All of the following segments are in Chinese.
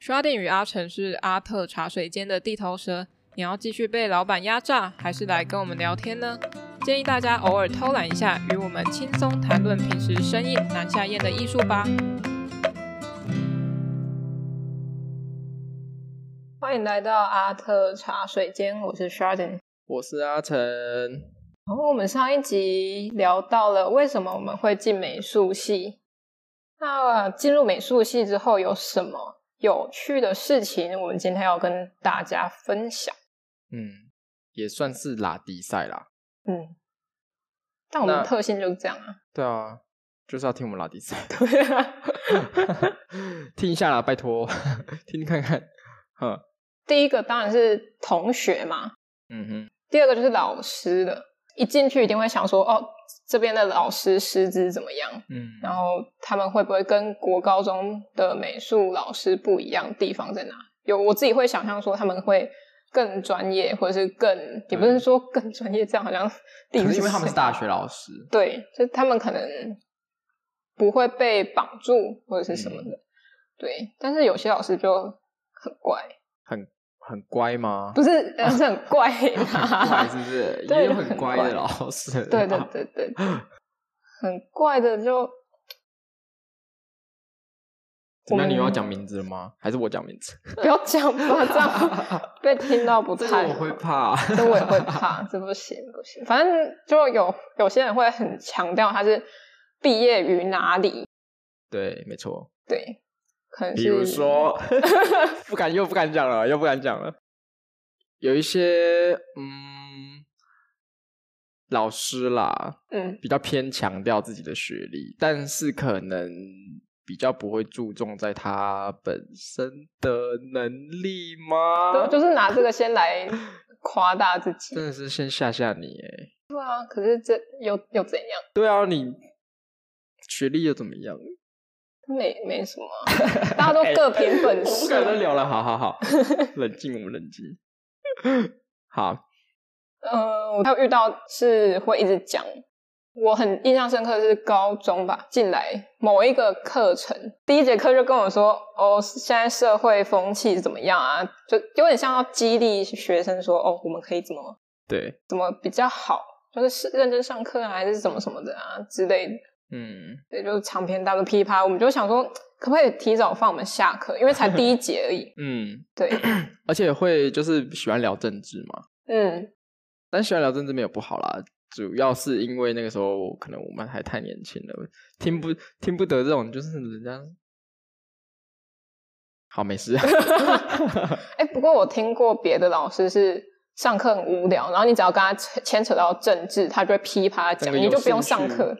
Sharding 与阿成是阿特茶水间的地头蛇，你要继续被老板压榨，还是来跟我们聊天呢？建议大家偶尔偷懒一下，与我们轻松谈论平时生意难下咽的艺术吧。欢迎来到阿特茶水间，我是 Sharding，我是阿成。然后我们上一集聊到了为什么我们会进美术系，那进入美术系之后有什么有趣的事情，我们今天要跟大家分享。嗯，也算是拉迪赛啦。嗯，但我们的特性就是这样啊。对啊，就是要听我们拉迪赛。对啊，听一下啦，拜托，听听看看。第一个当然是同学嘛。嗯哼。第二个就是老师的，一进去一定会想说，哦。这边的老师师资怎么样？嗯，然后他们会不会跟国高中的美术老师不一样？地方在哪？有我自己会想象说他们会更专业，或者是更也不是说更专业，这样好像地。是因为他们是大学老师，对，就他们可能不会被绑住或者是什么的，嗯、对。但是有些老师就很怪，很。很乖吗？不是，是很怪，怪是不是？也有很乖的老师。对对对对，很怪的就。那你要讲名字了吗？还是我讲名字？不要讲吧，这样 被听到不太。我会怕，这我也会怕，这不行不行。反正就有有些人会很强调他是毕业于哪里。对，没错。对。可能是比如说，不敢又不敢讲了，又不敢讲了。有一些嗯，老师啦，嗯，比较偏强调自己的学历，但是可能比较不会注重在他本身的能力吗？对，就是拿这个先来夸大自己，真的是先吓吓你哎。对啊，可是这又又怎样？对啊，你学历又怎么样？没没什么，大家都各凭本 事。不敢再聊了，好好好，冷静，我们冷静。好，呃，我还有遇到是会一直讲，我很印象深刻的是高中吧，进来某一个课程，第一节课就跟我说，哦，现在社会风气怎么样啊？就有点像要激励学生说，哦，我们可以怎么对，怎么比较好，就是认真上课啊，还是什么什么的啊之类的。嗯，对，就是长篇大论噼啪，我们就想说，可不可以提早放我们下课？因为才第一节而已。嗯，对，而且会就是喜欢聊政治嘛。嗯，但喜欢聊政治没有不好啦，主要是因为那个时候可能我们还太年轻了，听不听不得这种，就是人家。好，没事。哎、欸，不过我听过别的老师是上课很无聊，然后你只要跟他牵扯到政治，他就会噼啪讲，你就不用上课。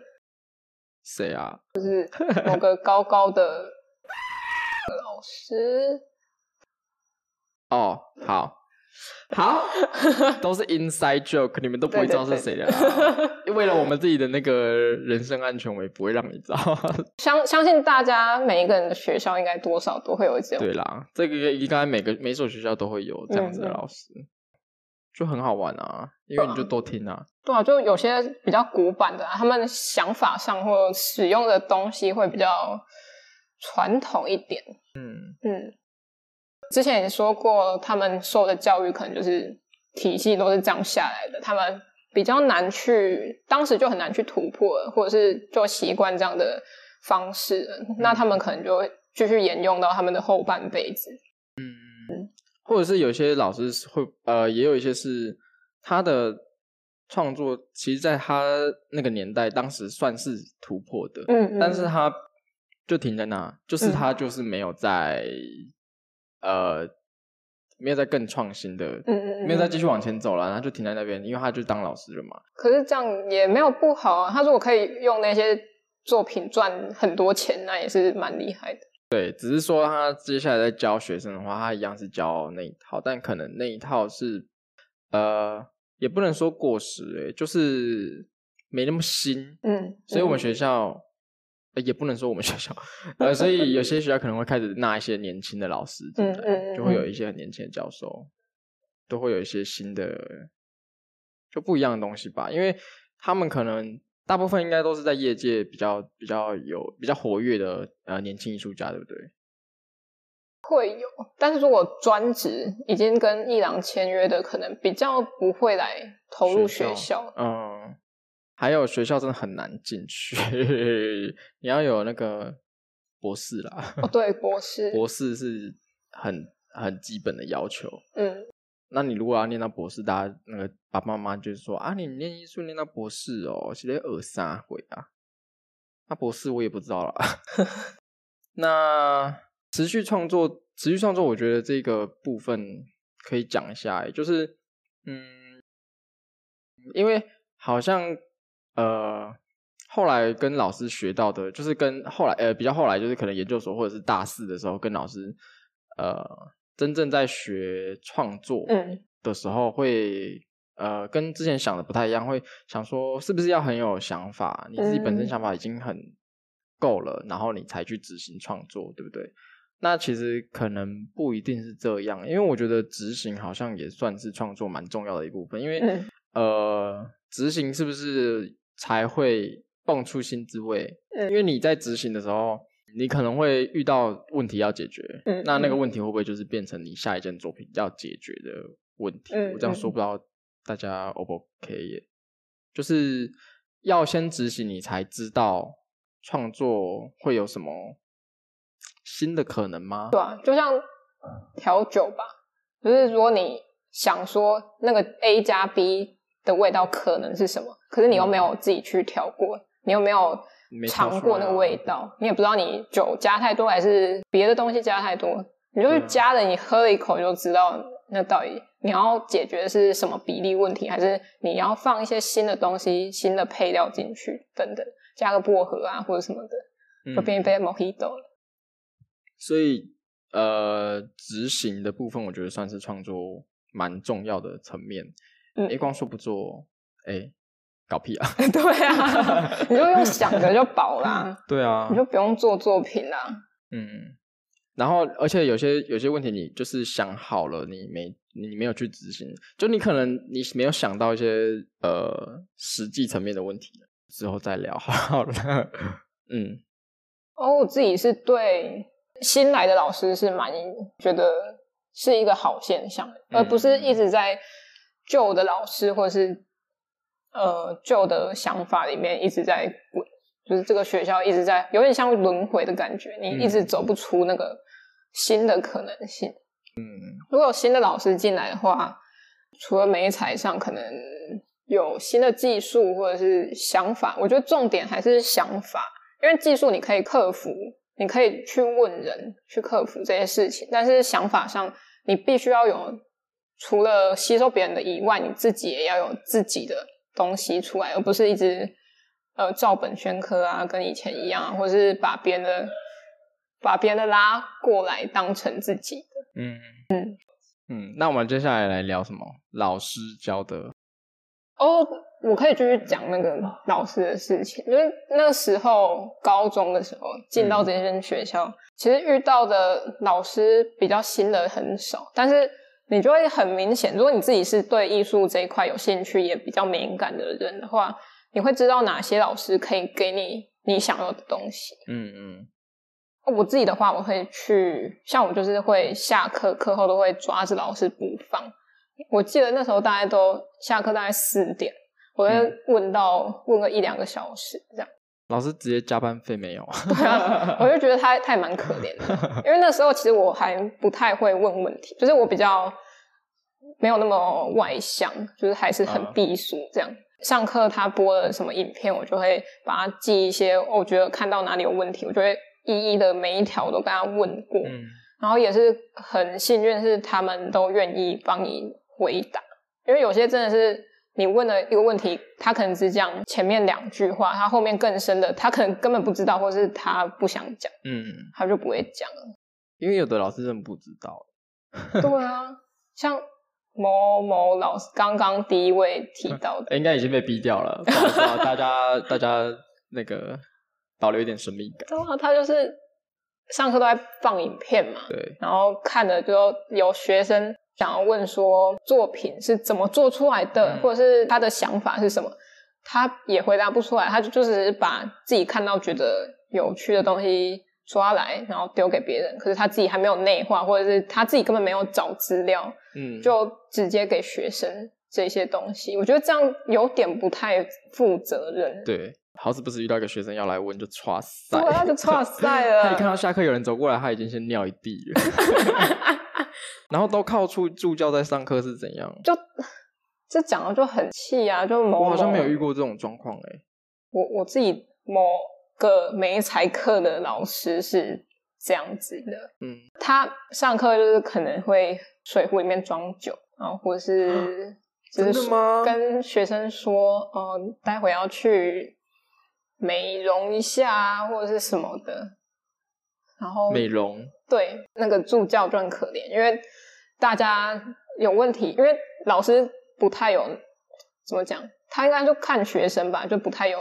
谁啊？就是某个高高的老师。哦，好，好，都是 inside joke，你们都不会知道是谁的啦。对对对为了我们自己的那个人身安全，我也不会让你知道。相相信大家每一个人的学校应该多少都会有这样。对啦，这个应该每个每所学校都会有这样子的老师。嗯就很好玩啊，因为你就多听啊。对啊，就有些比较古板的啊，他们想法上或使用的东西会比较传统一点。嗯嗯，之前也说过，他们受的教育可能就是体系都是这样下来的，他们比较难去，当时就很难去突破，或者是就习惯这样的方式，嗯，那他们可能就会继续沿用到他们的后半辈子。或者是有些老师会，呃，也有一些是他的创作，其实在他那个年代，当时算是突破的，嗯，嗯，但是他就停在那，就是他就是没有在，嗯、呃，没有在更创新的，嗯嗯，没有再继续往前走了，然后就停在那边，因为他就当老师了嘛。可是这样也没有不好啊，他如果可以用那些作品赚很多钱，那也是蛮厉害的。对，只是说他接下来在教学生的话，他一样是教那一套，但可能那一套是，呃，也不能说过时，诶，就是没那么新，嗯，所以我们学校，嗯、也不能说我们学校，呃，所以有些学校可能会开始纳一些年轻的老师进来，嗯嗯嗯，就会有一些很年轻的教授，都会有一些新的，就不一样的东西吧，因为他们可能。大部分应该都是在业界比较比较有比较活跃的呃年轻艺术家，对不对？会有，但是如果专职已经跟艺廊签约的，可能比较不会来投入学校。学校嗯，还有学校真的很难进去，你要有那个博士啦。哦，对，博士，博士是很很基本的要求。嗯，那你如果要念到博士，大家那个爸爸妈妈就是说啊，你念艺术念到博士哦，是在二三回啊。那博士我也不知道了。那。持续创作，持续创作，我觉得这个部分可以讲一下，就是，嗯，因为好像呃，后来跟老师学到的，就是跟后来呃比较后来，就是可能研究所或者是大四的时候，跟老师呃真正在学创作的时候会，会呃跟之前想的不太一样，会想说是不是要很有想法，你自己本身想法已经很够了，然后你才去执行创作，对不对？那其实可能不一定是这样，因为我觉得执行好像也算是创作蛮重要的一部分。因为、嗯、呃，执行是不是才会蹦出新滋味？嗯、因为你在执行的时候，你可能会遇到问题要解决。嗯、那那个问题会不会就是变成你下一件作品要解决的问题？嗯、我这样说不知道大家 O 不 OK 耶？就是要先执行，你才知道创作会有什么。新的可能吗？对啊，就像调酒吧，就是如果你想说那个 A 加 B 的味道可能是什么，可是你又没有自己去调过，嗯、你又没有尝过那个味道，啊、你也不知道你酒加太多还是别的东西加太多，你就是加了，你喝了一口就知道那到底你要解决的是什么比例问题，还是你要放一些新的东西、新的配料进去等等，加个薄荷啊或者什么的，就变一杯 Mojito 了。所以，呃，执行的部分，我觉得算是创作蛮重要的层面。嗯，哎，光说不做，哎，搞屁啊！对啊，你就用想的就饱啦。对啊，你就不用做作品啦。嗯，然后，而且有些有些问题，你就是想好了，你没你没有去执行，就你可能你没有想到一些呃实际层面的问题，之后再聊好了。嗯，哦，我自己是对。新来的老师是蛮觉得是一个好现象，嗯、而不是一直在旧的老师或者是呃旧的想法里面一直在滚，就是这个学校一直在有点像轮回的感觉，你一直走不出那个新的可能性。嗯，如果有新的老师进来的话，除了媒材上可能有新的技术或者是想法，我觉得重点还是想法，因为技术你可以克服。你可以去问人，去克服这些事情，但是想法上，你必须要有除了吸收别人的以外，你自己也要有自己的东西出来，而不是一直呃照本宣科啊，跟以前一样，或者是把别人的把别人的拉过来当成自己的。嗯嗯嗯，那我们接下来来聊什么？老师教的哦。我可以继续讲那个老师的事情，因为那个时候高中的时候进到这间学校，嗯、其实遇到的老师比较新的很少，但是你就会很明显，如果你自己是对艺术这一块有兴趣也比较敏感的人的话，你会知道哪些老师可以给你你想要的东西。嗯嗯。我自己的话，我会去，像我就是会下课课后都会抓着老师不放。我记得那时候大概都下课大概四点。我会问到、嗯、问个一两个小时这样，老师直接加班费没有？对啊，我就觉得他他也蛮可怜的，因为那时候其实我还不太会问问题，就是我比较没有那么外向，就是还是很避俗这样。嗯、上课他播了什么影片，我就会把它记一些，我觉得看到哪里有问题，我就会一一的每一条都跟他问过，嗯、然后也是很幸运是他们都愿意帮你回答，因为有些真的是。你问了一个问题，他可能只讲前面两句话，他后面更深的，他可能根本不知道，或是他不想讲，嗯，他就不会讲了。因为有的老师真的不知道。对啊，像某某老师刚刚第一位提 到的，应该已经被逼掉了。不好意思啊，大家大家那个保留一点神秘感。对啊，他就是上课都在放影片嘛，对，然后看了就有学生。想要问说作品是怎么做出来的，嗯、或者是他的想法是什么，他也回答不出来，他就就是把自己看到觉得有趣的东西抓来，然后丢给别人，可是他自己还没有内化，或者是他自己根本没有找资料，嗯，就直接给学生这些东西，我觉得这样有点不太负责任。对，好死不死遇到一个学生要来问，就剉赛，对，他就剉赛了。他一看到下课有人走过来，他已经先尿一地了。然后都靠助助教在上课是怎样？就这讲的就很气啊！就我好像没有遇过这种状况哎。我我自己某个媒材课的老师是这样子的，嗯，他上课就是可能会水壶里面装酒，然后或者是 就是跟学生说，哦、呃，待会要去美容一下或者是什么的，然后美容对那个助教就很可怜，因为大家有问题，因为老师不太有怎么讲。他应该就看学生吧，就不太有，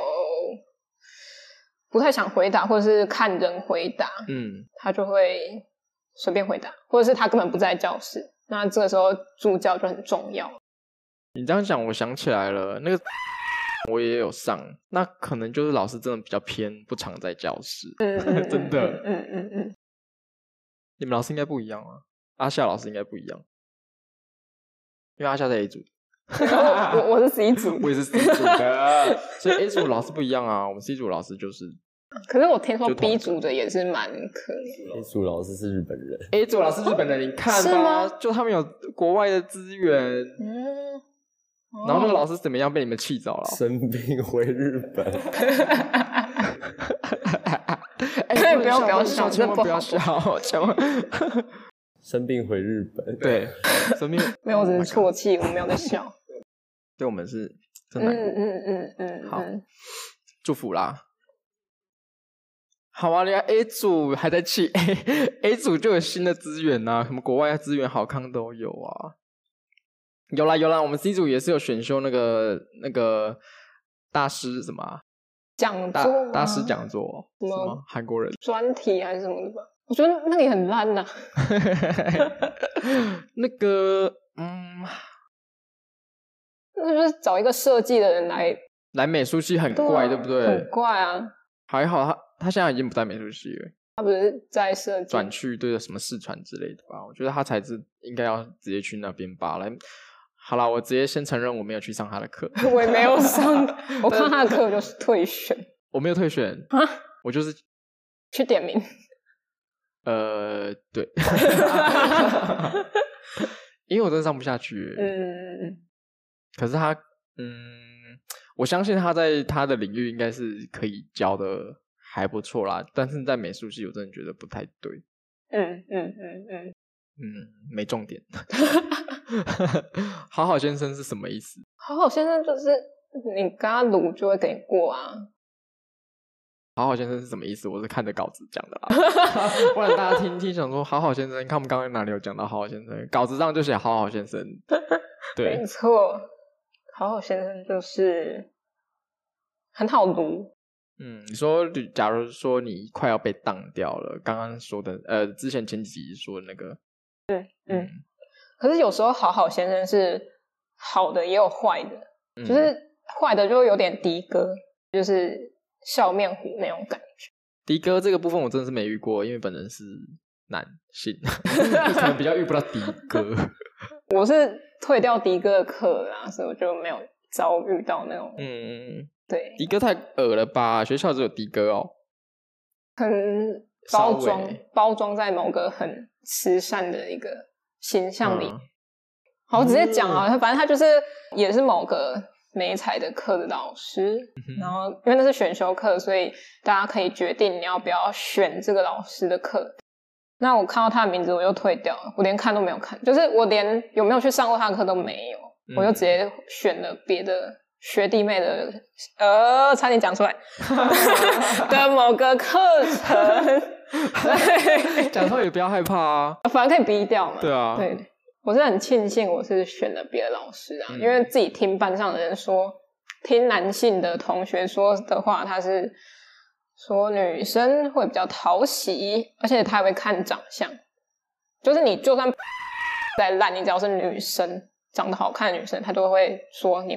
不太想回答，或者是看人回答。嗯，他就会随便回答，或者是他根本不在教室。那这个时候助教就很重要。你这样讲，我想起来了，那个 我也有上，那可能就是老师真的比较偏不常在教室。真的。嗯嗯嗯，嗯。你们老师应该不一样啊，阿夏老师应该不一样，因为阿夏在 A 组。我我是 C 组，我也是 C 组的，所以 A 组老师不一样啊。我们 C 组老师就是，可是我听说 B 组的也是蛮可怜。A 组老师是日本人，A 组老师日本人，你看吧，就他们有国外的资源。嗯，然后那个老师怎么样被你们气走了？生病回日本。哎，不要不要笑，千万不要笑，千万。生病回日本，对，生病。没有，只是啜泣，我没有在笑。对我们是真难过，嗯嗯嗯嗯，好，祝福啦。好啊，人家 A 组还在气，A 组就有新的资源呐，什么国外的资源好康都有啊。有啦有啦，我们 C 组也是有选修那个那个大师什么讲座大大师讲座，什么韩国人专题还是什么的吧？我觉得那里很烂呐、啊。那个嗯。那就是找一个设计的人来来美术系很怪，对，不对？很怪啊！还好他他现在已经不在美术系了，他不是在设计转去对什么四川之类的吧？我觉得他才是应该要直接去那边吧。来，好了，我直接先承认我没有去上他的课，我也没有上，我看他的课就是退选，我没有退选啊，我就是去点名。呃，对，因为我真的上不下去。嗯。可是他，嗯，我相信他在他的领域应该是可以教的还不错啦。但是在美术系，我真的觉得不太对。嗯嗯嗯嗯嗯，没重点。好好先生是什么意思？好好先生就是你跟他录就会给你过啊。好好先生是什么意思？我是看着稿子讲的啦，不然大家听听想说好好先生，你看我们刚刚哪里有讲到好好先生？稿子上就写好好先生。对，没错。好好先生就是很好读。嗯，你说，假如说你快要被当掉了，刚刚说的，呃，之前前几集说的那个，对，嗯，嗯，可是有时候好好先生是好的，也有坏的，嗯，就是坏的就有点的哥，就是笑面虎那种感觉。的哥这个部分我真的是没遇过，因为本人是男性，可能比较遇不到的哥。我是。退掉迪哥的课啊，所以我就没有遭遇到那种。嗯，对，迪哥太恶了吧？学校只有迪哥哦，很包装，包装在某个很慈善的一个形象里。嗯、好，我直接讲啊，嗯、反正他就是也是某个美彩的课的老师，嗯、然后因为那是选修课，所以大家可以决定你要不要选这个老师的课。那我看到他的名字，我就退掉了，我连看都没有看，就是我连有没有去上过他的课都没有，嗯、我就直接选了别的学弟妹的，呃，差点讲出来 的某个课程，对，讲出来也不要害怕啊，反正可以逼掉嘛，对啊，对，我是很庆幸我是选了别的老师啊，嗯、因为自己听班上的人说，听男性的同学说的话，他是。说女生会比较讨喜，而且他还会看长相，就是你就算再烂，你只要是女生，长得好看的女生，他都会说你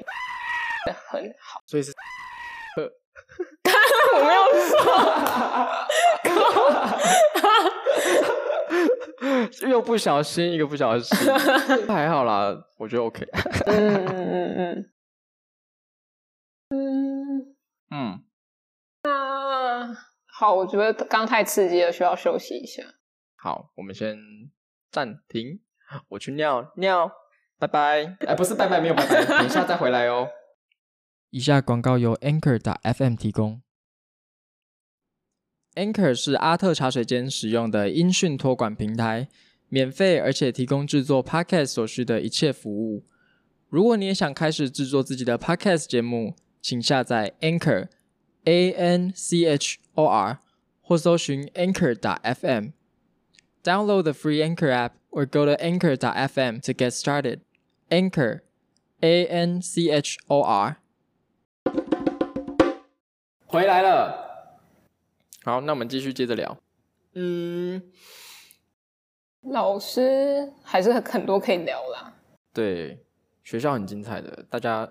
的很好。所以是，我没有说，又不小心，一个不小心，还好啦，我觉得 OK。嗯嗯嗯嗯嗯嗯，那好，我觉得刚太刺激了，需要休息一下。好，我们先暂停，我去尿尿，拜拜。哎，不是拜拜，没有拜拜，等一下再回来哦。以下广告由 Anchor 打 FM 提供。Anchor 是阿特茶水间使用的音讯托管平台，免费而且提供制作 Podcast 所需的一切服务。如果你也想开始制作自己的 Podcast 节目，请下载 Anchor A N C H O R 或搜寻 Anchor 打 FM。Download the free Anchor app or go to Anchor 打 FM to get started. Anchor A N C H O R 回来了，好，那我们继续接着聊。嗯，老师还是很多可以聊啦。对，学校很精彩的，大家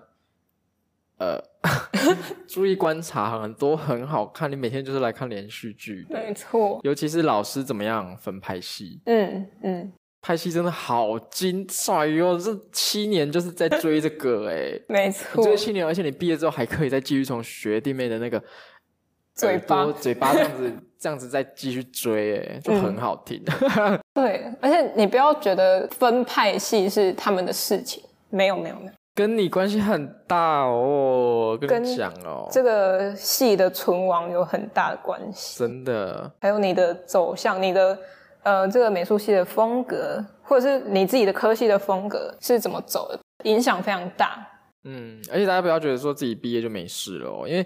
呃 注意观察，很多很好看。你每天就是来看连续剧，没错。尤其是老师怎么样分派系，嗯嗯。拍戏真的好精彩哟！这七年就是在追这个哎，没错，追七年，而且你毕业之后还可以再继续从学弟妹的那个 嘴巴嘴巴这样子这样子再继续追哎，就很好听。嗯、对，而且你不要觉得分派系是他们的事情，没有没有没有，跟你关系很大哦，跟你讲哦，这个系的存亡有很大的关系，真的。还有你的走向，你的。呃，这个美术系的风格，或者是你自己的科系的风格是怎么走的，影响非常大。嗯，而且大家不要觉得说自己毕业就没事了哦，因为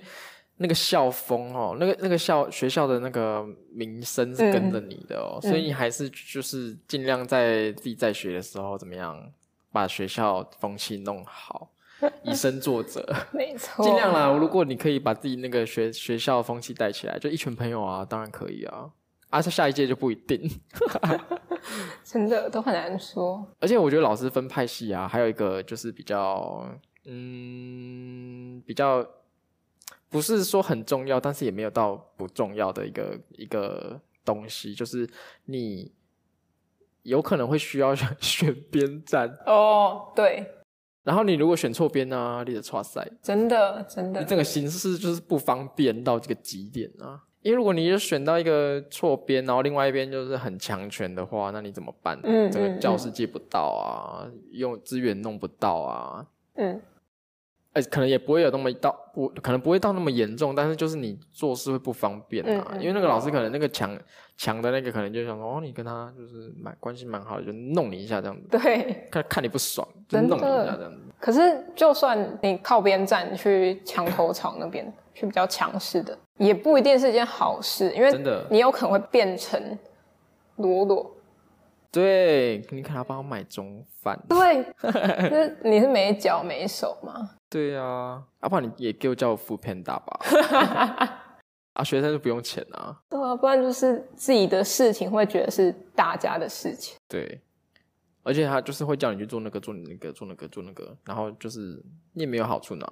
那个校风哦，那个那个校学校的那个名声是跟着你的哦，嗯、所以你还是就是尽量在自己在学的时候怎么样把学校风气弄好，以身作则。没错，尽量啦。如果你可以把自己那个学学校风气带起来，就一群朋友啊，当然可以啊。啊，下一届就不一定，真的都很难说。而且我觉得老师分派系啊，还有一个就是比较，嗯，比较不是说很重要，但是也没有到不重要的一个一个东西，就是你有可能会需要选 边站哦，对。然后你如果选错边呢，你的剉赛，真的真的，你整个形式就是不方便到这个极点啊。因为如果你就选到一个错边，然后另外一边就是很强权的话，那你怎么办？嗯，这个教室借不到啊，嗯、用资源弄不到啊。嗯，哎，可能也不会有那么到不，可能不会到那么严重，但是就是你做事会不方便啊。嗯、因为那个老师可能那个强强的那个可能就想说，哦，你跟他就是蛮关系蛮好的，就弄你一下这样子。对，看看你不爽，就弄你一下这样子。可是就算你靠边站去墙头草那边。是比较强势的，也不一定是一件好事，因为真的，你有可能会变成裸裸。对，你可能要帮我买中饭。对，就是你是没脚没手吗？对啊，要不然你也给我叫我 foodpanda 吧。啊，学生就不用钱啊。对啊，不然就是自己的事情会觉得是大家的事情。对，而且他就是会叫你去做那个，做你那个，做那个，做那个，然后就是你也没有好处拿。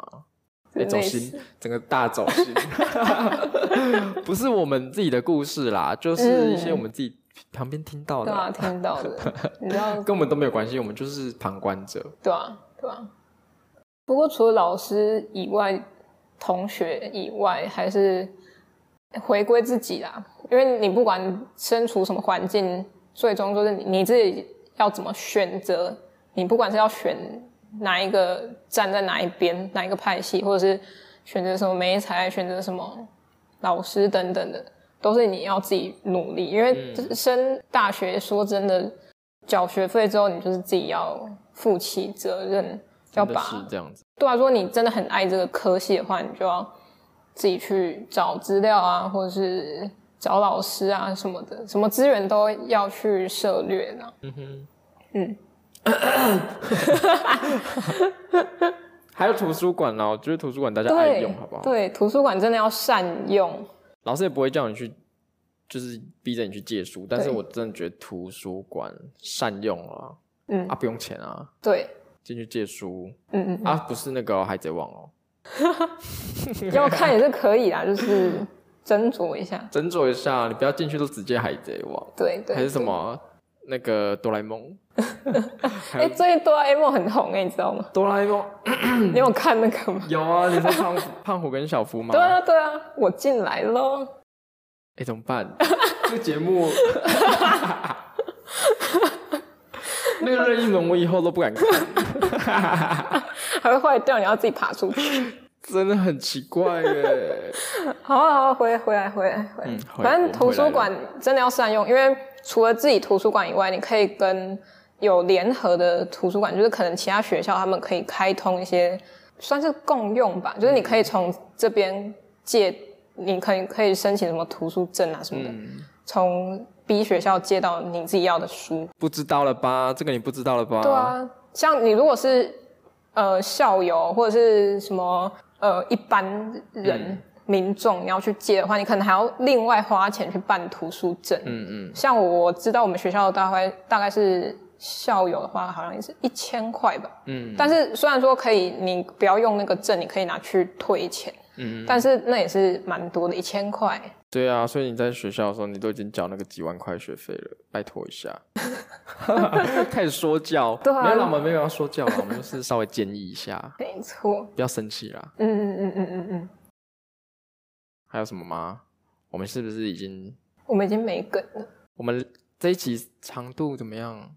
欸、走心，整个大走心，不是我们自己的故事啦，就是一些我们自己旁边听到的，对啊，听到的，你知道，跟我们都没有关系，我们就是旁观者，对啊，对啊。不过除了老师以外，同学以外，还是回归自己啦，因为你不管身处什么环境，最终就是你自己要怎么选择，你不管是要选。哪一个站在哪一边，哪一个派系，或者是选择什么媒材，选择什么老师等等的，都是你要自己努力。因为升大学，说真的，缴学费之后，你就是自己要负起责任，要把是这样子。对啊，如果你真的很爱这个科系的话，你就要自己去找资料啊，或者是找老师啊什么的，什么资源都要去涉猎的。嗯哼，嗯。还有图书馆呢，我觉得图书馆大家爱用，好不好？对，图书馆真的要善用。老师也不会叫你去，就是逼着你去借书。但是我真的觉得图书馆善用啊，嗯。啊，不用钱啊，对，进去借书，嗯嗯，啊，不是那个海贼王哦，要看也是可以啦，就是斟酌一下，斟酌一下，你不要进去都直接海贼王，对对，还是什么那个哆啦 A 梦？哎，最近哆啦 A 梦很红哎，你知道吗？哆啦 A 梦，你有看那个吗？有啊，你说胖胖虎跟小夫吗？对啊对啊，我进来喽。哎，怎么办？这个节目，那个任意门我以后都不敢看，还会坏掉，你要自己爬出去。真的很奇怪耶！好啊好啊，回回来回来回来。嗯，反正图书馆真的要善用，因为除了自己图书馆以外，你可以跟有联合的图书馆，就是可能其他学校他们可以开通一些，算是共用吧。就是你可以从这边借，你可以可以申请什么图书证啊什么的，从、嗯、B 学校借到你自己要的书。不知道了吧？这个你不知道了吧？对啊，像你如果是呃校友或者是什么。呃，一般人、嗯、民众你要去借的话，你可能还要另外花钱去办图书证。嗯嗯。像我知道我们学校大概大概是校友的话，好像也是一千块吧。嗯。但是虽然说可以，你不要用那个证，你可以拿去退钱。嗯。但是那也是蛮多的，一千块。对啊，所以你在学校的时候，你都已经交那个几万块学费了，拜托一下。开始说教，对啊、没有啦，我们没有要说教啦，我们就是稍微建议一下。没错，不要生气啦。嗯嗯嗯嗯嗯嗯。还有什么吗？我们是不是已经？我们已经没梗了。我们这一集长度怎么样？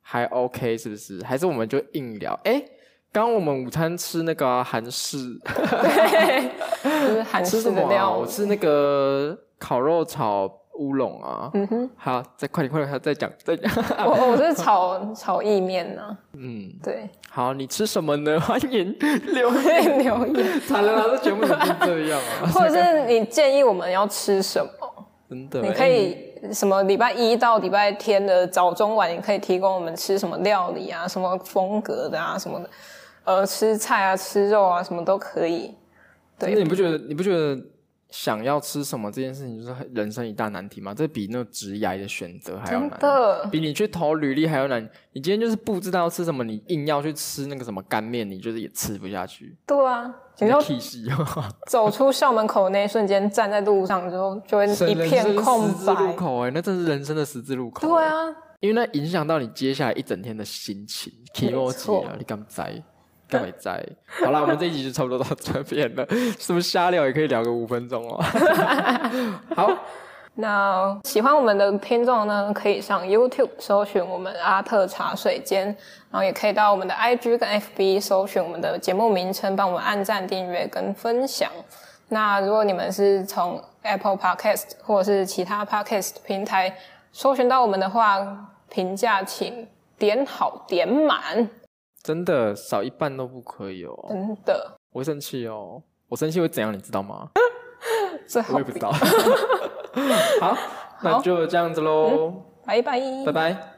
还 OK 是不是？还是我们就硬聊？哎、欸。刚我们午餐吃那个韩、啊、式，对，就是韩式的料。啊、我吃那个烤肉炒乌龙啊。嗯哼，好，再快点，快点，再讲，再讲。我我是炒炒意面呢。嗯，对。好，你吃什么呢？欢迎留言 留言。惨了，这节目怎么这样啊？或者是你建议我们要吃什么？真的，你可以什么礼拜一到礼拜天的早中晚，你可以提供我们吃什么料理啊？什么风格的啊？什么的。呃，吃菜啊，吃肉啊，什么都可以。对，那你不觉得你不觉得想要吃什么这件事情就是人生一大难题嘛？这比那个职涯的选择还要难，比你去投履历还要难。你今天就是不知道要吃什么，你硬要去吃那个什么干面，你就是也吃不下去。对啊，你要走出校门口那一瞬间，站在路上之后，就会一片空白。十字路口哎，那真是人生的十字路口。对啊，因为那影响到你接下来一整天的心情。没错，你敢在？在？好啦，我们这一集就差不多到这边了。是不是瞎聊也可以聊个五分钟哦？好，那喜欢我们的听众呢，可以上 YouTube 搜寻我们阿特茶水间，然后也可以到我们的 IG 跟 FB 搜寻我们的节目名称，帮我们按赞、订阅跟分享。那如果你们是从 Apple Podcast 或者是其他 Podcast 平台搜寻到我们的话，评价请点好点满。真的少一半都不可以哦！真的，我会生气哦！我生气会怎样？你知道吗？我也不知道。好，那就这样子喽，拜拜，拜拜。